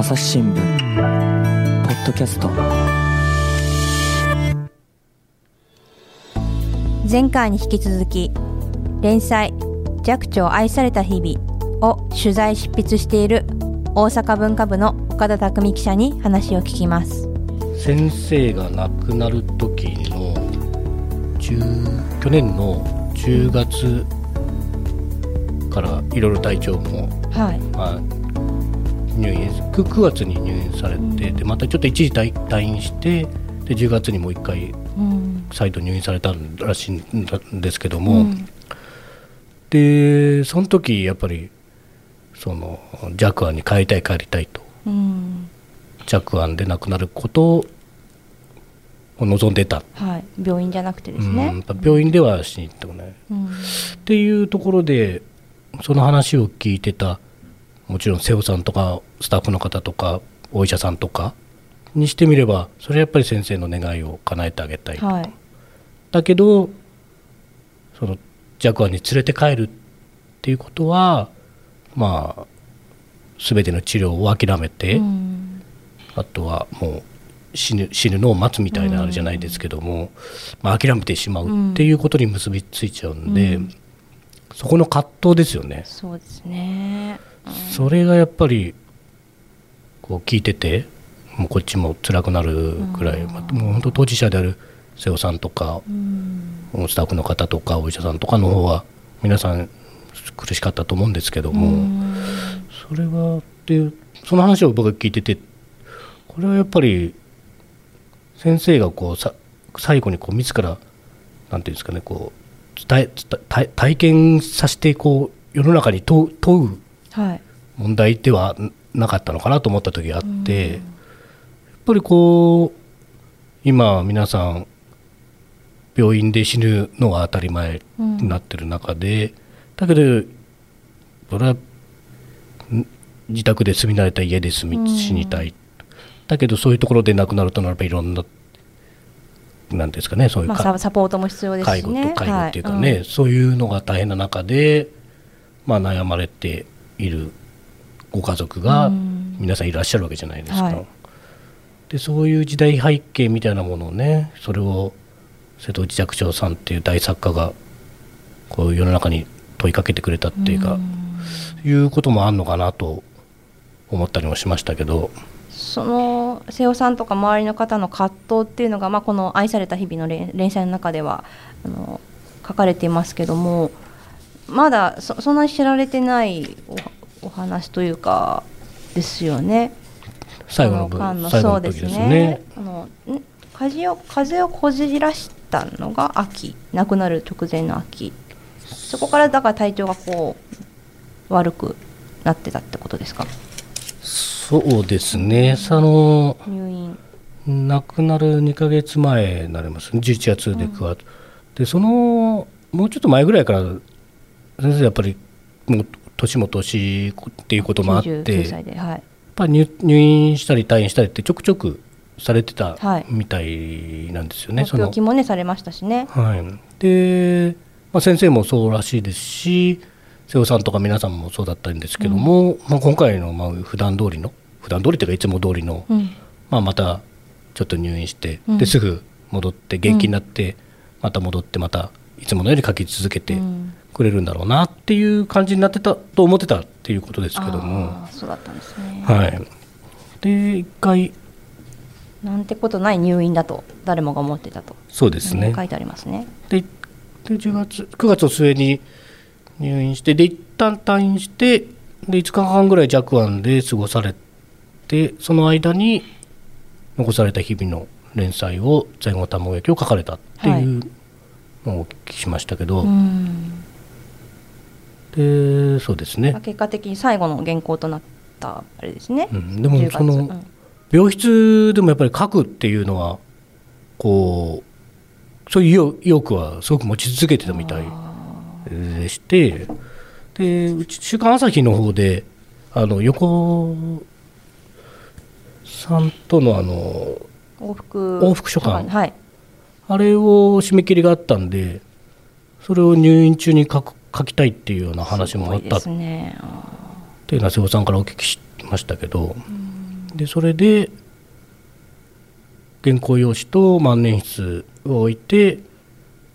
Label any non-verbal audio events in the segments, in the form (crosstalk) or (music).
朝日新聞ポッドキャスト。前回に引き続き連載「寂聴愛された日々」を取材執筆している大阪文化部の岡田匠記者に話を聞きます。先生が亡くなる時の10去年の10月からいろいろ体調も、はい。まあ、入院 9, 9月に入院されて、でまたちょっと一時退退院してで10月にもう一回うん。再度入院されたらしいんですけども、うん。でその時やっぱりその弱案に帰りたい帰りたいと。うん。弱案で亡くなることを望んでた、はい。病院じゃなくてですうん、やねっぱ病院ではしに行ってもね、うん。っていうところでその話を聞いてたもちろん瀬尾さんとかスタッフの方とかお医者さんとかにしてみればそれはやっぱり先生の願いを叶えてあげたいと、はい。だけどその弱案に連れて帰るっていうことはまあ全ての治療を諦めて、うん。あとはもう死ぬ死ぬのを待つみたいなあれじゃないですけども、まあ、諦めてしまうっていうことに結びついちゃうんで、うん。そこの葛藤ですよね。そうですねそれがやっぱりこう聞いててもうこっちも辛くなるくらい、まあもう本当当事者である瀬尾さんとかうん。スタッフの方とかお医者さんとかの方は皆さん苦しかったと思うんですけども、うん。それはっていうその話を僕が聞いててこれはやっぱり先生がこうさ最後にこう自らなんていうんですかねこう伝え伝体体験させてこう世の中に問う問うはい問題ではなかったのかなと思った時があって、やっぱりこう今皆さん病院で死ぬのが当たり前になってる中で、だけどそれはん自宅で住み慣れた家で住み死にたい、だけどそういうところで亡くなるとなればいろんななんですかねそういうまあかササポートも必要ですね。護と介護っていうかね、はい。そういうのが大変な中で、まあ、悩まれているご家族がうん皆さんいらっしゃるわけじゃないですか。はいでそういう時代背景みたいなものをねそれを瀬戸内寂聴さんっていう大作家がこう世の中に問いかけてくれたっていうか、いうこともあんのかなと思ったりもしましたけど。その瀬尾さんとか周りの方の葛藤っていうのが、まあ、この「愛された日々」の連連載の中ではあの書かれていますけどもまだそそんなに知られてないおお話というかですよね。最後の部こ間の最後そうですね。ね。あのん風を風をこじらしたのが秋。亡くなる直前の秋。そこからだから体調がこう悪くなってたってことですか？そうですね。その入院。亡くなる2ヶ月前になります。ね11月で9月、でそのもうちょっと前ぐらいから先生やっぱりもう年も年っていうこともあって99や歳ではい。っぱり入入院したり退院したりってちょくちょくされてたはい。みたいなんですよね。ご病気もねされましたしね。はい、で、まあ、先生もそうらしいですし瀬尾さんとか皆さんもそうだったんですけども、まあ、今回のまあ普段通りの普段通りというかいつも通りのうん。まあ、またちょっと入院して、うん。ですぐ戻って元気になって、また戻ってまたいつものように書き続けてうん。くれるんだろうなっていう感じになってたと思ってたっていうことですけども、そうだったんですね、はい、で一回。なんてことない入院だと誰もが思ってたと、そうですね、書いてありますね。でで10月9月末に入院してで一旦退院してで5日間ぐらい弱案で過ごされてその間に残された日々の連載を「前後卵焼き」を書かれたっていうお聞きしましたけど、うん。でそうですね。まあ、結果的に最後の原稿となったあれですね、うん。でも10月。そのうん。病室でもやっぱり書くっていうのはこうそういう意欲意欲はすごく持ち続けてたみたいでして。でうち「週刊朝日」の方であの横さんとのあの往復往復書簡はいあれを締め切りがあったんでそれを入院中に書く書きたいっていうような話もあったっていうのは瀬尾さんからお聞きしましたけどでそれで原稿用紙と万年筆を置いて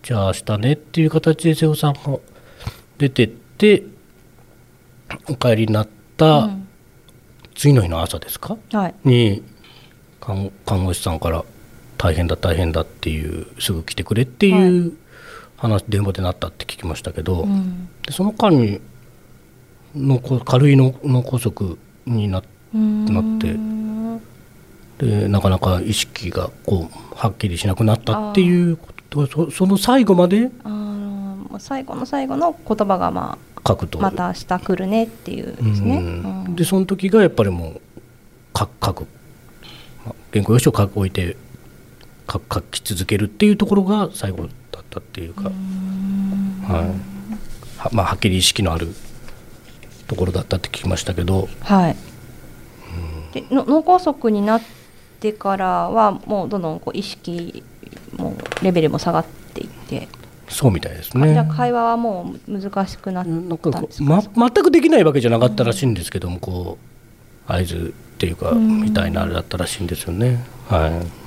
じゃあ明日ねっていう形で瀬尾さんも出てってお帰りになったうん。次の日の朝ですか、はい。に看看護師さんから「大変だ大変だ」っていうすぐ来てくれっていう話、電話でなったって聞きましたけど、うん。でその間にのこ軽い脳脳梗塞になっなってうんてなかなか意識がこうはっきりしなくなったっていうことそその最後まで最後の最後の言葉がま書くと。あまた明日来るねっていうですね。うん。うん。でその時がやっぱりもう書く書く。まあ原稿用紙を書く置いて書き続けるっていうところが最後だったっていうか、はいはまあ、はっきり意識のあるところだったって聞きましたけどはい。での脳梗塞になってからはもうどんどんこう意識もレベルも下がっていって、そうみたいですあじゃ。会話はもう難しくなったんですか。ま、全くできないわけじゃなかったらしいんですけども、こう合図っていうか、うんみたいなあれだったらしいんですよね。はい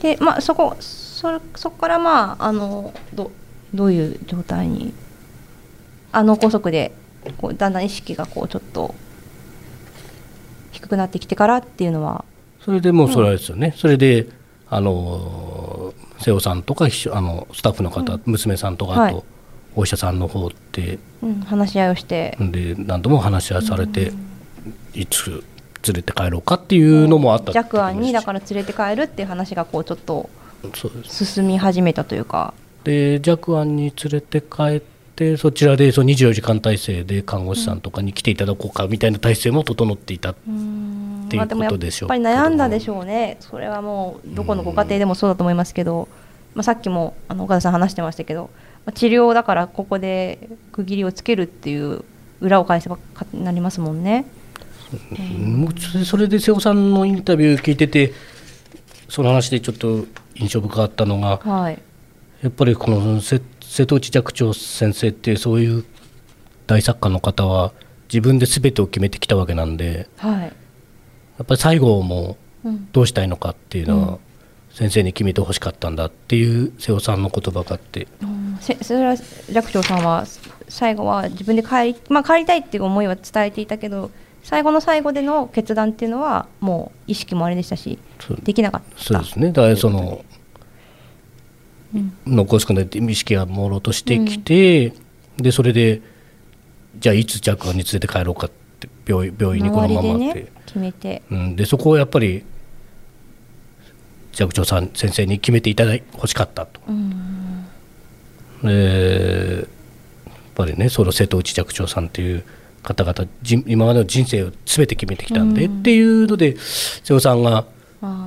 でまあそこそそこからまああのどどういう状態にあ脳梗塞でこうだんだん意識がこうちょっと低くなってきてからっていうのはそれでもうそれはですよね、それであの瀬尾さんとか秘書あのスタッフの方、娘さんとかあはい。とお医者さんの方ってうん、話し合いをして、で何度も話し合いされて、いつ連れて帰ろうかっていうのもあったって弱案にだらから連れて帰るっていう話がこうちょっと進み始めたというか、で弱案に連れて帰ってそちらでその24時間体制で看護師さんとかに来ていただこうかみたいな体制も整っていた、うんっていうことでしょうぱり悩んだでしょうね、それはもうどこのご家庭でもそうだと思いますけど、まあ、さっきもあの岡田さん話してましたけど、まあ治療だからここで区切りをつけるっていう裏を返せばかなりますもんね。もうそれで瀬尾さんのインタビュー聞いててその話でちょっと印象深かったのがはい、やっぱりこの瀬瀬戸内寂聴先生ってそういう大作家の方は自分で全てを決めてきたわけなんではい。やっぱり最後もうん。どうしたいのかっていうのうん。は先生に決めてほしかったんだっていう瀬尾さんの言葉があって。それは寂聴さんは最後は自分で帰り,、まあ、帰りたいっていう思いは伝えていたけど最後の最後での決断っていうのはもう意識もあれでしたしできなかった。そうですね。だからそのうん。残すくなって意識が朦朧としてきて、でそれでじゃあいつ着案に連れて帰ろうかって病院病院にこのままって、ね決めて。うん、でそこをやっぱり寂聴さん先生に決めていただいほしかったと。うん。でやっぱりねその瀬戸内寂聴さんっていう方々じ今までの人生を全て決めてきたんで、うん。っていうので瀬尾さんが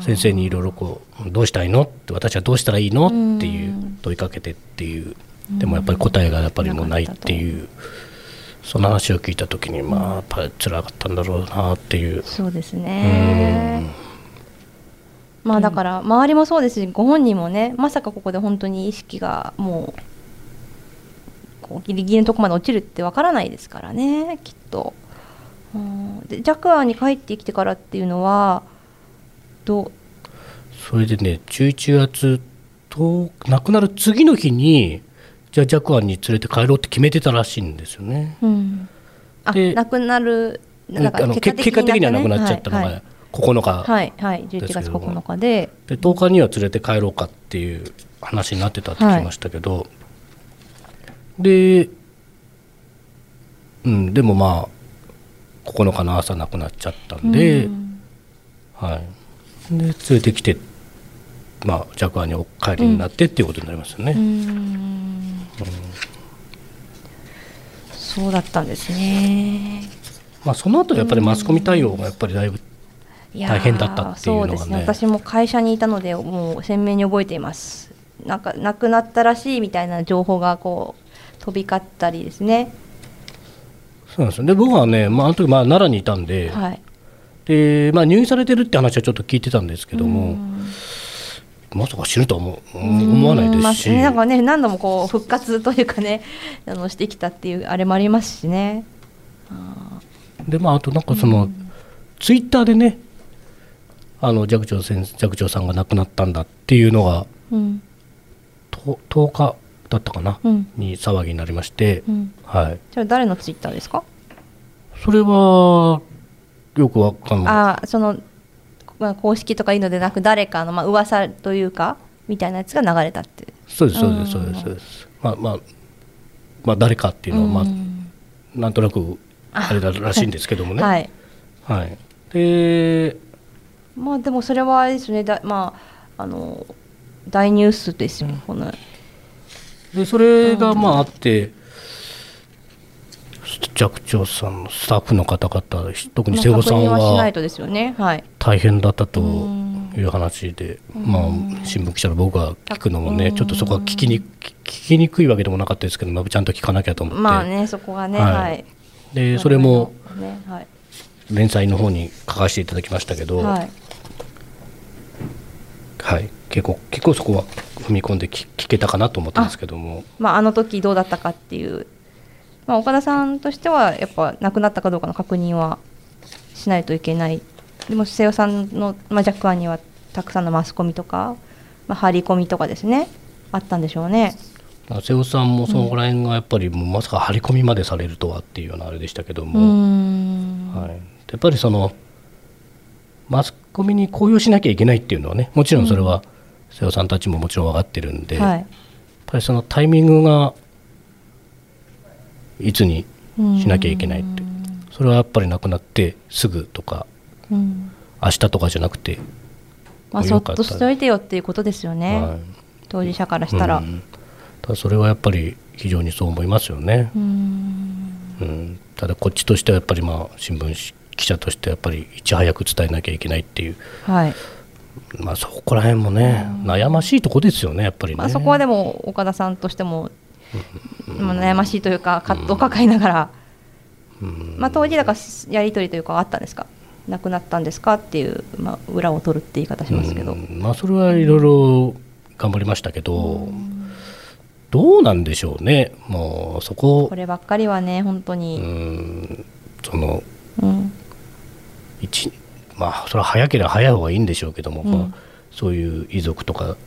先生にいろいろこう「どうしたいの?」って「私はどうしたらいいの?」うん。っていう問いかけてっていう。でもやっぱり答えがやっぱりもうないっていう。その話を聞いた時にまあやっぱり辛かったんだろうなっていう。そうですね。まあだから周りもそうですしご本人もねまさかここで本当に意識がもうこうギリギリのとこまで落ちるってわからないですからねきっと。うん。でジャクアに帰ってきてからっていうのはどう？それでね11月と亡くなる次の日にじゃあジャクアンに連れて帰ろうって決めてたらしいんですよね。うん、あで亡くなるなんかあのけ結果的にはなくなっちゃったのはいが9日、はい、はい、11月9日で。で10日には連れて帰ろうかっていう話になってたって聞きましたけど、で、うん、でもまあ9日の朝亡くなっちゃったんで、うん。はい、で連れてきて、まあ、ジャクアにお帰りになってっていうことになりますよね。うん。そうだったんですね。まあ、その後やっぱりマスコミ対応がやっぱりだいぶ大変だったっていうのがね。そうですね。私も会社にいたのでもう鮮明に覚えています。なんか亡くなったらしいみたいな情報がこう飛び交ったりですね。そうなんですよ。で僕はね、まあ、あの時まあ奈良にいたんで,、はい。でまあ、入院されてるって話はちょっと聞いてたんですけども、うん。まさか死ぬとは思う思わないですし、うんまあなんかね何度もこう復活というかね (laughs) あのしてきたっていうあれもありますしね。あでまあ、あとなんかその、ツイッターでねあの寂聴先寂聴さんが亡くなったんだっていうのがうん。と10日だったかな、うん。に騒ぎになりまして、うん。はい、それ誰のツイッターですか？それはよくわかんない。ああその、まあ、公式とかいうのでなく誰かのまあ噂というかみたいなやつが流れたって。そうですそうですそうです。そうですまあまあまあ誰かっていうのは、まあうん。なんとなくあ。れだらしいんですけどもね。(laughs) はい。はい、でまあでもそれはあれですね。だまああの大ニュースですよ、このでそれがまああって寂聴さんのスタッフの方々特に瀬尾さんは大変だったとうんいう話で、まあ、新聞記者の僕が聞くのもうん。ねちょっとそこは聞きに聞きにくいわけでもなかったですけど、まあ、ちゃんと聞かなきゃと思って、まあねそこがねはい。はい、でそれも連載の方に書かせていただきましたけど、はいはい、結構結構そこは踏み込んで聞聞けたかなと思ったんですけども。まあ、あの時どうだったかっていう、まあ、岡田さんとしてはやっぱ亡くなったかどうかの確認はしないといけない。でも瀬尾さんの、まあ、若干にはたくさんのマスコミとか、まあ、張り込みとかですねあったんでしょうね。まあ瀬尾さんもそのぐらいがやっぱりもうまさか張り込みまでされるとはっていうようなあれでしたけども、ん。はい、やっぱりそのマスコミに公表しなきゃいけないっていうのはねもちろんそれは瀬尾さんたちももちろん分かってるんで、やっはいぱりそのタイミングがいつにしなきゃいけないって。それはやっぱりなくなってすぐとかうん。明日とかじゃなくて、まあ、そっとしておいてよっていうことですよね、はい。当事者からしたら。うん。ただそれはやっぱり非常にそう思いますよね。うーん。うん、ただこっちとしてはやっぱりまあ新聞記者としてやっぱりいち早く伝えなきゃいけないっていう、はいまあ、そこら辺もね悩ましいとこですよねやっぱりね。まあ、そこはでも岡田さんとしても、まあ、悩ましいというか葛藤を抱えながら、うん。まあ、当時だからやり取りというかあったんですか？亡くなったんですかっていう、まあ、裏を取るって言い方しますけど、うん。まあ、それはいろいろ頑張りましたけど、どうなんでしょうね。もうそこ。こればっかりはね本当うに、ん。そのうん。一まあそれは早ければ早い方がいいんでしょうけども、うん。まあ、そういう遺族とか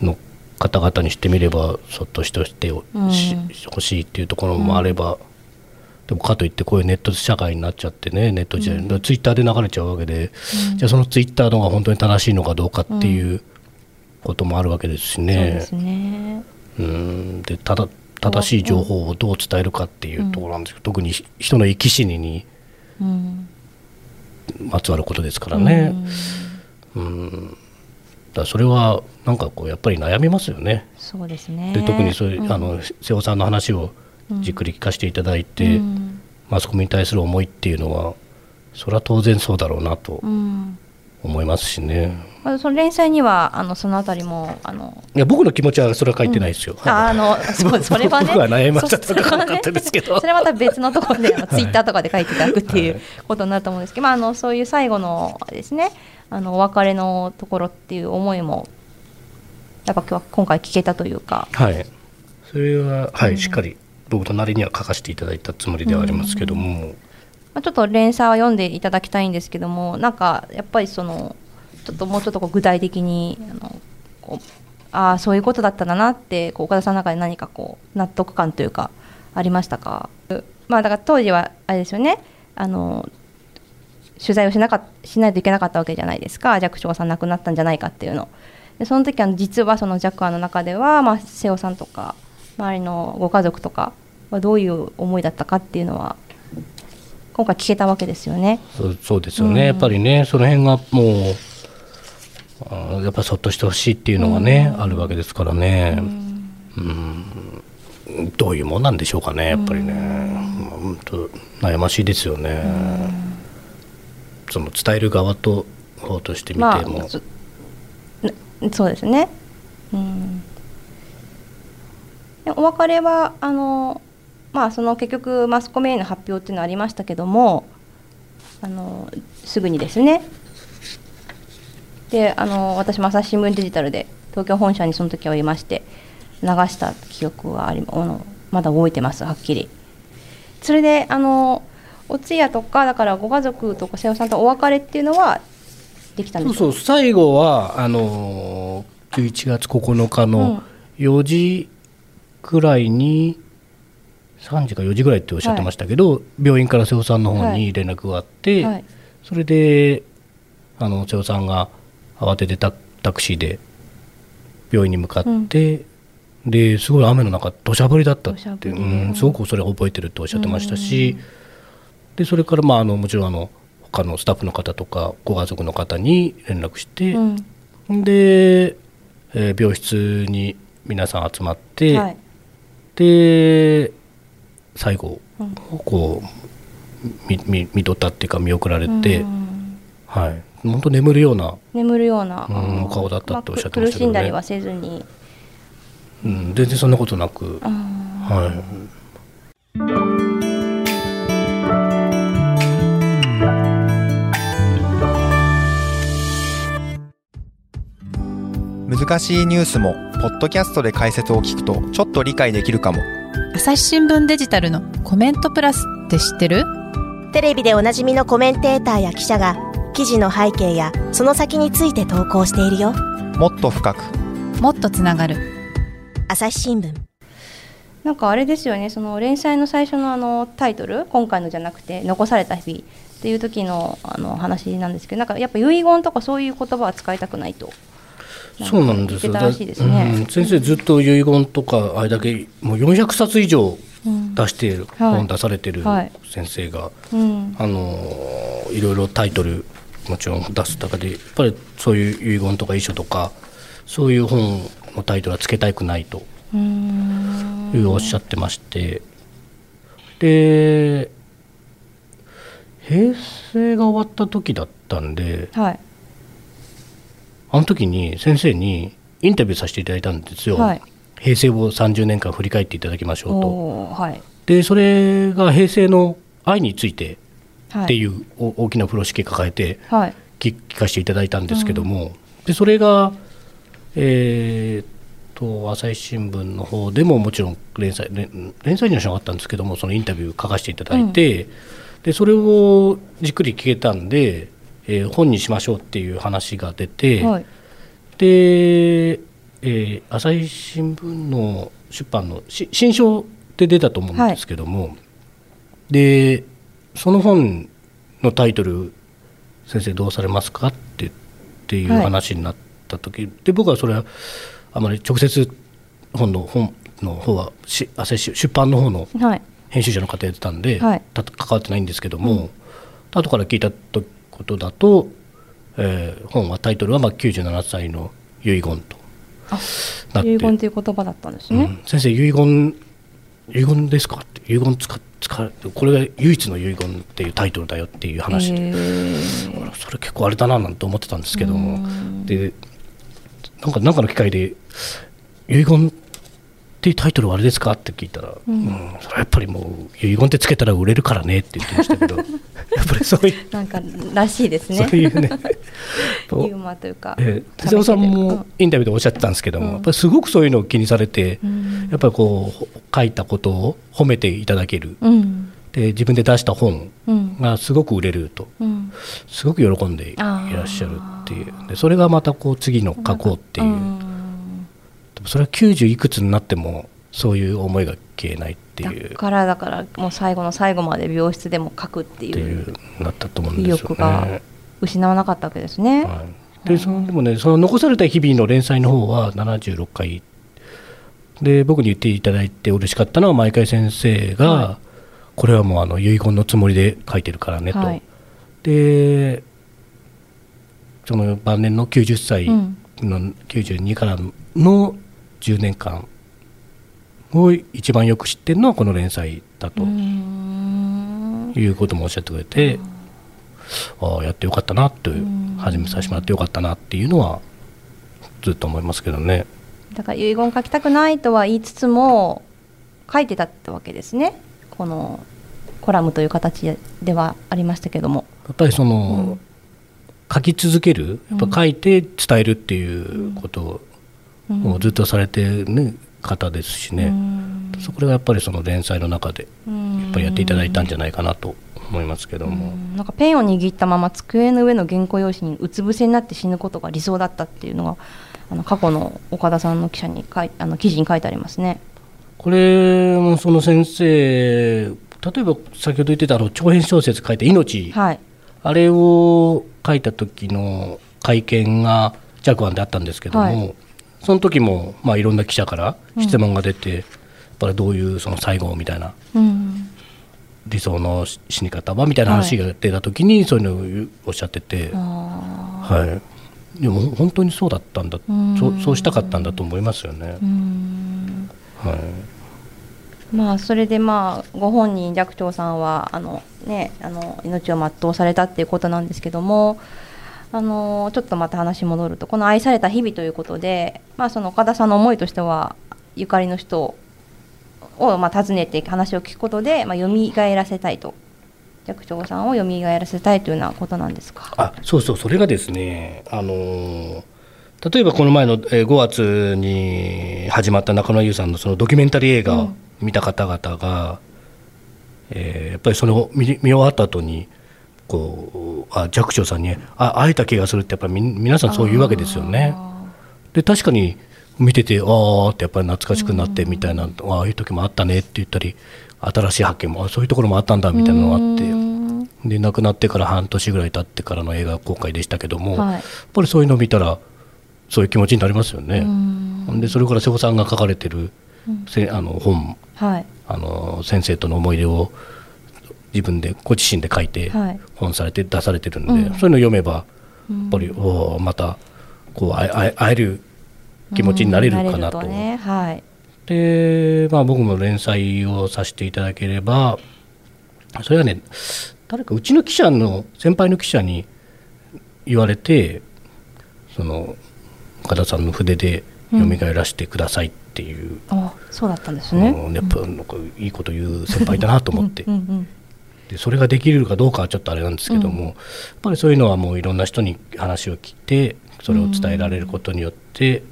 の方々にしてみればそっとしてしてほしうん。欲しいっていうところもあれば、でもかといってこういうネット社会になっちゃってねネット時代、ツイッターで流れちゃうわけで、じゃあそのツイッターのが本当に正しいのかどうかっていうこともあるわけですしね。うん。でただ正しい情報をどう伝えるかっていうところなんですけど、特に人の生き死ににうんまつわることですからね。うん。だそれはなんかこうやっぱり悩みますよね。そうですね。で特にそういう、ん。あの瀬尾さんの話をじっくり聞かせていただいて、うん。マスコミに対する思いっていうのはそれは当然そうだろうなとうん思いますしね。まあその連載にはあのそのあたりもあのいや僕の気持ちはそれは書いてないですよ。ああの (laughs) そうそれはね。僕は悩みました。そとかなかったですけど。それはまた別のところであの (laughs) ツイッターとかで書いていただくっていはうことになると思うんですけど、まあ、あのそういう最後のですねあのお別れのところっていう思いもやっぱ今日今回聞けたというか、はい、それは、はいしっかり僕のなりには書かせていただいたつもりではありますけども、まあ、ちょっと連載は読んでいただきたいんですけどもなんかやっぱりそのちょっともうちょっとこう具体的にあのこうあそういうことだったんだなってこう岡田さんの中で何かこう納得感というかありましたか？まあだから当時はあれですよね。あの取材をしなかしないといけなかったわけじゃないですか。寂聴さん亡くなったんじゃないかっていうの。でその時は実はその寂庵の中では、まあ、瀬尾さんとか周りのご家族とかはどういう思いだったかっていうのは今回聞けたわけですよね。そうそうですよね、うん。やっぱりねその辺がもうあーやっぱりそっとしてほしいっていうのがね、あるわけですからね、うん。どういうもんなんでしょうかねやっぱりね、まあ本当悩ましいですよね、その伝える側と方として見てまも、あそなそうですね。うん、でお別れはあのまあその結局マスコミへの発表っていうのはありましたけどもあのすぐにですね。であの私も朝日新聞デジタルで東京本社にその時はいまして流した記憶はありあのまだ覚えてますはっきり。それであのお通夜とかだからご家族とか瀬尾さんとお別れっていうのはできたんですか？そうそう最後はあのー11月9日の4時くらいに、3時か4時ぐらいっておっしゃってましたけど、病院から瀬尾さんの方に連絡があって、はい。それであの瀬尾さんが慌ててタタクシーで病院に向かって、ですごい雨の中土砂降りだったってうん、すごくそれを覚えてるっておっしゃってましたし、でそれからまああのもちろんあの他のスタッフの方とかご家族の方に連絡して、うん。で、えー病室に皆さん集まって、はい。で最後うんこう見見見とったっていうか見送られて、うん。はい。本当眠るような、眠るようなうんお顔だったっておっしゃってましたけどね。苦しんだりはせずに。うん、全然そんなことなく、あはい、難しいニュースもポッドキャストで解説を聞くとちょっと理解できるかも朝日新聞デジタルのコメントプラスって知ってる？テレビでおなじみのコメンテーターや記者が記事の背景やその先について投稿しているよ。もっと深く。もっとつながる。朝日新聞。なんかあれですよね。その連載の最初のあのタイトル？今回のじゃなくて残された日。々っていう時のあの話なんですけどなんかやっぱ遺言とかそういう言葉は使いたくないとそうなんですよ。ね。うん。先生ずっと遺言とかあれだけもう400冊以上うん出している、はい。本出されてるはい。先生が、うん。あのーいろいろタイトルもちろん出す中でやっぱりそういう遺言とか遺書とかそういう本のタイトルはつけたくないというおっしゃってまして、で平成が終わった時だったんではいあの時に先生にインタビューさせていただいたんですよ、はい。平成を30年間振り返っていただきましょうと。はい。でそれが平成の愛についてはい。っていうお大きな風呂敷抱えてはい。聞聞かせていただいたんですけども、でそれが、えーっと朝日新聞の方でももちろん連載連連載にはしなかったんですけどもそのインタビュー書かせていただいて、でそれをじっくり聞けたんで、えー本にしましょうっていう話が出て、はい。で、えー朝日新聞の出版のし新書で出たと思うんですけども、でその本のタイトル「先生どうされますか?」ってっていうはい話になった時、で僕はそれはあまり直接本の本の方はし朝日出版の方のはい。編集者の方やってたんで、はい。た関わってないんですけども、後から聞いたとことだと、えー本はタイトルはまあ97歳の遺言とあなって。遺言という言葉だったんですね、うん。先生遺言遺言ですかって遺言使使これが唯一の遺言っていうタイトルだよっていう話で、それ結構あれだななんて思ってたんですけども。でなんかなんかの機会で遺言っていうタイトルはあれですか？って聞いたら、うん。それはやっぱりもう遺言ってつけたら売れるからねって言ってましたけど (laughs) やっぱりそういう、なんからしいですね。そういうね。(laughs) とユーモアというか、えー手嶋さんもインタビューでおっしゃってたんですけども、うん。やっぱりすごくそういうのを気にされて、うん。やっぱりこう書いたことを褒めていただける、うん。で自分で出した本うん。がすごく売れるとうん。すごく喜んでいらっしゃるっていう。でそれがまたこう次の書こうっていう、んでもそれは90いくつになってもそういう思いが消えないってだいう。からだからもう最後の最後まで病室でも書くっていいううなったと思うん意ですよ欲がね。失わなかったわけですね。はい、でそのでもねその残された日々の連載の方は76回。で僕に言っていただいて嬉しかったのは毎回先生が、はこれはもうあの遺言のつもりで書いてるからねと、はい。でその晩年の90歳うん。の92からの10年間を一番よく知ってるのはこの連載だと。いうこともおっしゃってくれて、ああやってよかったなといううん。始めさせてもらってよかったなっていうのはずっと思いますけどね。だから遺言書きたくないとは言いつつも書いてたってわけですね。このコラムという形ではありましたけども。やっぱりその、書き続けるやっぱ書いて伝えるっていうことうん。をずっとされてる、ね方ですしね、うん。そこがやっぱりその連載の中でうん。やっぱりやっていただいたんじゃないかなと思いますけども、うん。なんかペンを握ったまま机の上の原稿用紙にうつ伏せになって死ぬことが理想だったっていうのがあの過去の岡田さんの記者に書いあの記事に書いてありますね。これもその先生例えば先ほど言ってたあの長編小説書いて「命」はい、あれを書いた時の会見が着案であったんですけども、はいその時もまあいろんな記者から質問が出て、やっぱりどういうその最後みたいなうん。理想の死に方はみたいな話が出た時にそういうのをおっしゃってて、あはい、でも本当にそうだったんだうん。そうそうしたかったんだと思いますよね。はい。まあそれでまあご本人寂聴さんはあのねあの命を全うされたっていうことなんですけどもあのちょっとまた話戻るとこの愛された日々ということでまあその岡田さんの思いとしてはゆかりの人をまあ訪ねて話を聞くことでまあ蘇らせたいと寂聴さんを蘇らせたいというようなことなんですか？あそうそうそれがですねあのー例えばこの前のえー5月に始まった中野優さんのそのドキュメンタリー映画を見た方々が、えーやっぱりそれを見見終わった後にこうあ寂聴さんにあ会えた気がするってやっぱりみ皆さんそう言うわけですよね。で確かに見ててああってやっぱり懐かしくなってみたいな、あああいう時もあったねって言ったり新しい発見もあそういうところもあったんだみたいなのがあって。うんで亡くなってから半年ぐらい経ってからの映画公開でしたけども、はいやっぱりそういうのを見たらそういう気持ちになりますよね。うんでそれから瀬尾さんが書かれてる、せあの本はいあの先生との思い出を自分でご自身で書いてはい。本されて出されてるんで、うん。そういうのを読めばやっぱり、おーまたこう会える気持ちになれるかなと。うんねはい。で、まあ、僕も連載をさせていただければそれはね誰かうちの記者の先輩の記者に言われてその岡田さんの筆で蘇らせてくださいっていう、あそうだったんですね。うんやっぱなんかいいこと言う先輩だなと思って。うんうんでそれができるかどうかはちょっとあれなんですけども、やっぱりそういうのはもういろんな人に話を聞いてそれを伝えられることによって、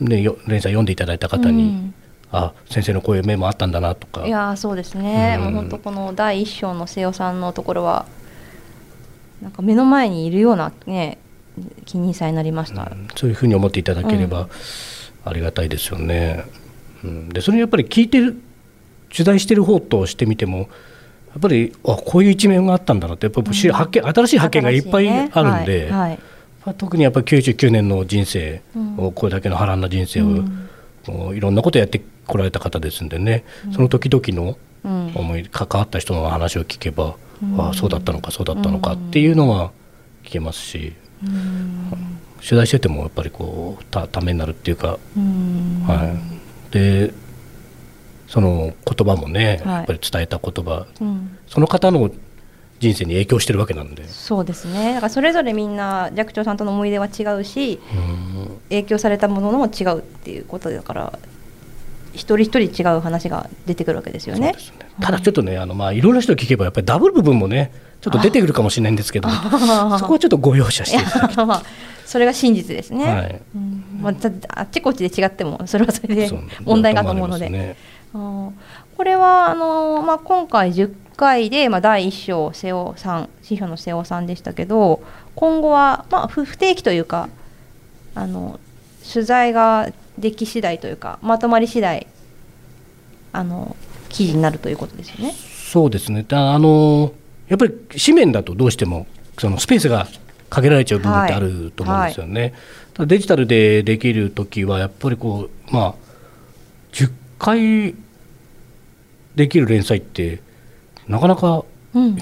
でよ連載読んでいただいた方に、うん。あ先生のこういう面もあったんだなとか。いやーそうですね、うん。もう本当この第一章の瀬尾さんのところはなんか目の前にいるようなね気にさえなりました、うん。そういうふうに思っていただければありがたいですよね。うん、でそれやっぱり聞いてる取材してる方としてみてもやっぱりあこういう一面があったんだなってやっぱりし発見新しい発見がいっぱいあるんで、ねはい。はいまあ特にやっぱり99年の人生をこれだけの波乱な人生を、もういろんなことやってこられた方ですんでね、その時々のうん。思い関わった人の話を聞けば、ああそうだったのかそうだったのかっていうのが聞けますし、取材しててもやっぱりこうたためになるっていうか、うん。はい、でその言葉もね、はい。やっぱり伝えた言葉。うん。その方の人生に影響してるわけなんで、そうですね。だからそれぞれみんな寂聴さんとの思い出は違うし影響されたものも違うっていうことだから一人一人違う話が出てくるわけですよね。ね。ただちょっとねあの、まあ、いろんな人聞けばやっぱりダブル部分もねちょっと出てくるかもしれないんですけど (laughs) そこはちょっとご容赦していただきまあそれが真実ですね。はい。うん。まあ、たあっちこっちで違ってもそれはそれで問題かと思うので。これはあのーまあ、今回10回で、まあ、第1章瀬尾さん司書の瀬尾さんでしたけど今後は、まあ、不不定期というかあの取材ができ次第というかまとまり次第あの記事になるということですよね。そうですねだあのやっぱり紙面だとどうしてもそのスペースが限られちゃう部分ってあると思うんですよね。ただデジタルでできる時はやっぱりこうまあ10回できる連載ってなかなかうん。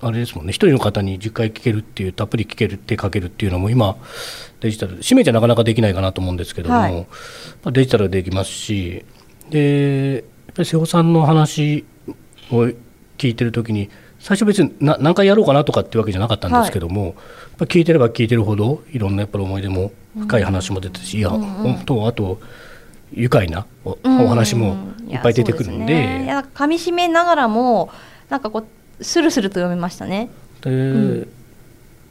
あれですもんね。一人の方に10回聞けるっていうたっぷり聞けるって書けるっていうのも今デジタル紙面じゃなかなかできないかなと思うんですけども、はい。まあ、デジタルでできますしでやっぱり瀬尾さんの話を聞いてる時に最初別にな何回やろうかなとかっていうわけじゃなかったんですけども、やっぱ聞いてれば聞いてるほどいろんなやっぱり思い出も深い話も出てし、いや本当あと愉快なおお話もいっぱい出てくるんで。ね。いや噛み締めながらもなんかこうスルスルと読めましたね。で、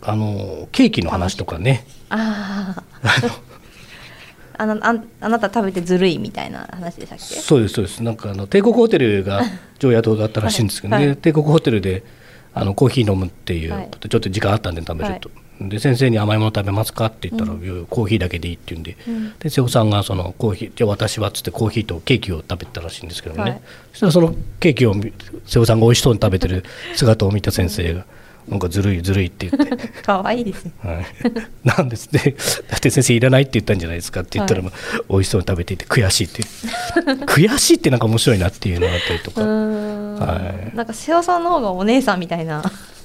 あのケーキの話とかね。ああの (laughs) あんあなた食べてずるいみたいな話でしたっけ？そうですそうです。なんかあの帝国ホテルが常夜灯だったらしいんですけどね、はい。はい。帝国ホテルであのコーヒー飲むっていう、はい。ちょっと時間あったんで食べると、で先生に甘いもの食べますかって言ったら、いやコーヒーだけでいいって言うんで、で瀬尾さんがそのコーヒーじゃあ私はっつってコーヒーとケーキを食べてたらしいんですけどね、はい。そしたらそのケーキを見瀬尾さんが美味しそうに食べてる (laughs) 姿を見た先生がなんかずるいずるいって言って。(laughs) 可愛いですね。はい、なんですね、だって先生いらないって言ったんじゃないですかって言ったら、はまあ美味しそうに食べていて悔しいって。悔しいってなんか面白いなっていうのがあったりとうか、ーやんなんか瀬尾さんの方がお姉さんみたいな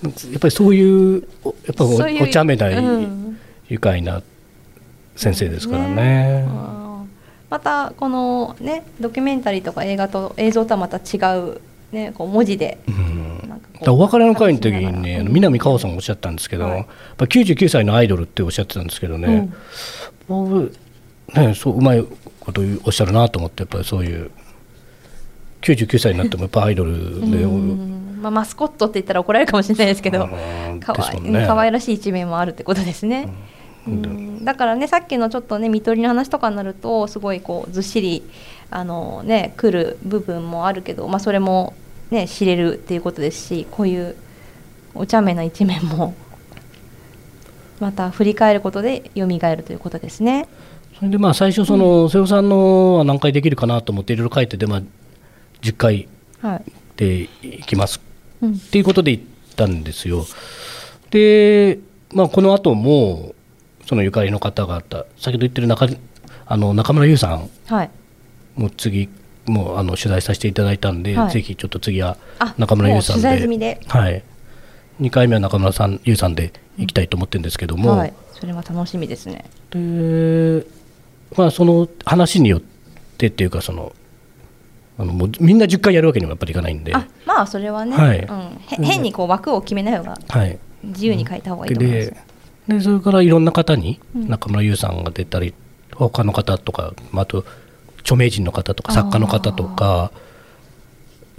っぱりそういうおやっぱお茶目な、うん。愉快な先生ですからね。あー。またこのねドキュメンタリーとか映画と映像とはまた違うねこう文字でうん。お別れの会の時にね、あの楽しみながら。南川さんがおっしゃったんですけど、はいやっぱ99歳のアイドルっておっしゃってたんですけどね、僕ね、そううまいことおっしゃるなと思ってやっぱりそういう99歳になってもやっぱアイドルで、うん。まあ、マスコットって言ったら怒られるかもしれないですけどうんかわいね。可愛らしい一面もあるってことですね。うん。だからねさっきのちょっとね見取りの話とかになるとすごいこうずっしりあのね来る部分もあるけど、まあ、それもね知れるっていうことですしこういうお茶目な一面もまた振り返ることで蘇るということですね。それでまあ最初その、瀬尾さんのは何回できるかなと思っていろいろ書いてて、まあ、10回はい。でいきます。うん。っていうことで行ったんですよ。で、まあ、この後もそのゆかりの方々先ほど言ってる中あの中村優さんはい。も次もうあの取材させていただいたんで、はい。ぜひちょっと次はあ中村優さんでで？はい、2回目は中村さん優さんで行きたいと思ってるんですけども、はい、それは楽しみですね。でまあその話によってっていうかそのあのもうみんな10回やるわけにもやっぱりいかないんで、あまあそれはね、はい。うん、へ変にこう枠を決めない方がはい、自由に書いた方がいいと思います。ででそれからいろんな方にうん。中村優さんが出たり他の方とか、まあ、あと著名人の方とか作家の方とか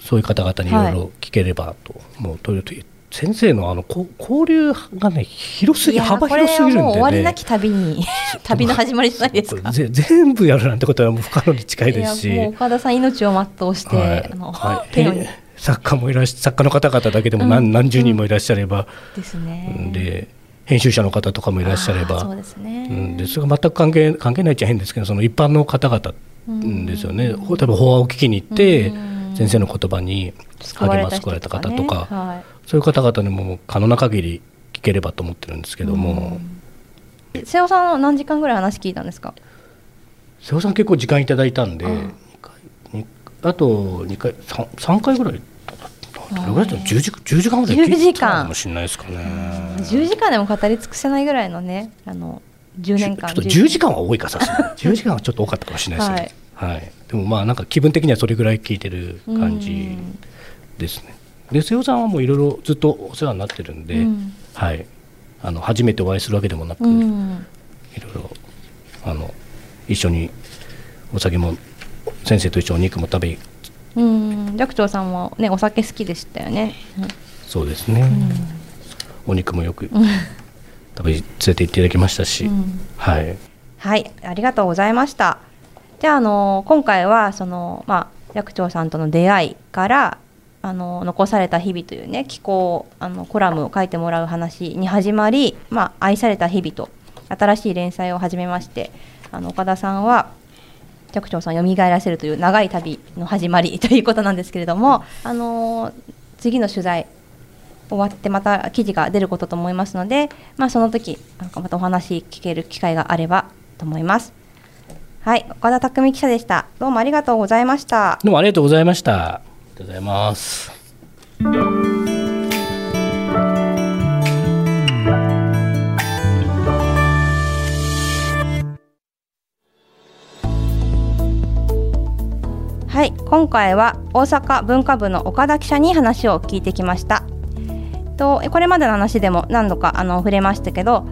そういう方々にいろいろ聞ければと、もうという先生のあのこ交流がね広すぎ幅広すぎるんで、ね、これはもう終わりなき旅に旅の始まりじゃないですか。ぜ全部やるなんてことはもう不可能に近いですし。岡田さん命を全うして、はい。あの、はい。ペロに。作家もいらっし作家の方々だけでも何,、うん。何十人もいらっしゃれば、ですね。で編集者の方とかもいらっしゃれば。そうですね。うん、でそれが全く関係関係ないっちゃ変ですけどその一般の方々うんですよね、ほ例えば法話を聞きに行って、うん。先生の言葉に励ま救われた方とか、ね。はいそういう方々にも可能な限り聞ければと思ってるんですけども、うん。瀬尾さんは何時間ぐらい話聞いたんですか？瀬尾さん結構時間いただいたんで、うん。あと2回 3, 3回ぐらいどれぐらいだった？の10時 ,10 時間ぐらい聞いてたかもしれないですかね。10時間でも語り尽くせないぐらいのね、あの10年間。ちょっと10時間。は多いかさすがに。(laughs) 10時間はちょっと多かったかもしれないですね、はい。でもまあなんか気分的にはそれぐらい聞いてる感じですねで瀬尾さんはもういろいろずっとお世話になってるんで、うん。はい、あの初めてお会いするわけでもなく、ういん。ろいろあの一緒にお酒も先生と一緒にお肉も食べうん、寂聴さんもねお酒好きでしたよね。そうですね、お肉もよくうん。食べ連れて行っていただきましたし、うん。はい。はい、ありがとうございました。じゃあ、あの今回はそのまあ寂聴さんとの出会いからあの残された日々というね寄稿あのコラムを書いてもらう話に始まり、まあ愛された日々と新しい連載を始めまして、あの岡田さんは寂聴さんを蘇らせるという長い旅の始まり (laughs) ということなんですけれども、あの次の取材終わってまた記事が出ることと思いますので、まあ、その時なんかまたお話聞ける機会があればと思います。はい、岡田匠記者でした。どうもありがとうございました。どうもありがとうございましたとうございますはい、今回は大阪文化部の岡田記者に話を聞いてきました。とこれまでの話でも何度かあの触れましたけど、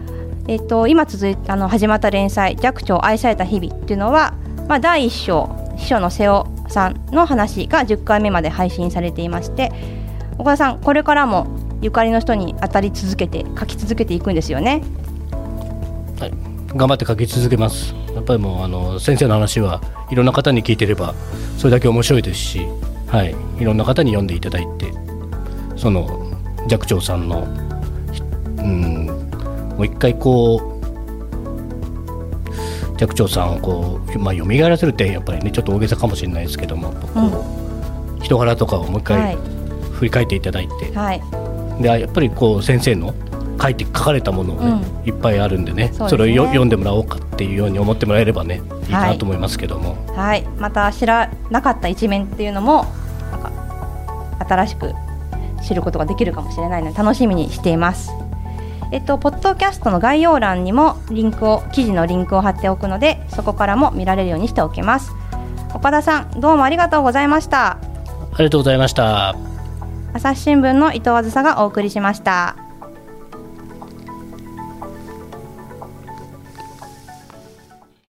えっと今続いあの始まった連載「寂聴愛された日々」っていうのは、まあ、第一章秘書の瀬尾さんの話が10回目まで配信されていまして岡田さんこれからもゆかりの人に当たり続けて書き続けていくんですよね？はい、頑張って書き続けます。やっぱりもうあの先生の話はいろんな方に聞いてればそれだけ面白いですし、はい、いろんな方に読んでいただいてその寂聴さんの、うん、もう一回こう寂聴さんをこう、まあ、蘇らせるってやっぱりねちょっと大げさかもしれないですけども、こう人柄とかをもう一回振り返っていただいて、はい、でやっぱりこう先生の書いて書かれたものをね、うん、いっぱいあるんでね、ね、それをよ読んでもらおうかっていうように思ってもらえればねいいかなと思いますけども、はい、はい、また知らなかった一面っていうのもなんか新しく知ることができるかもしれないので楽しみにしています。えっと、ポッドキャストの概要欄にもリンクを記事のリンクを貼っておくのでそこからも見られるようにしておきます。岡田さんどうもありがとうございました。ありがとうございました。朝日新聞の伊藤あずさがお送りしました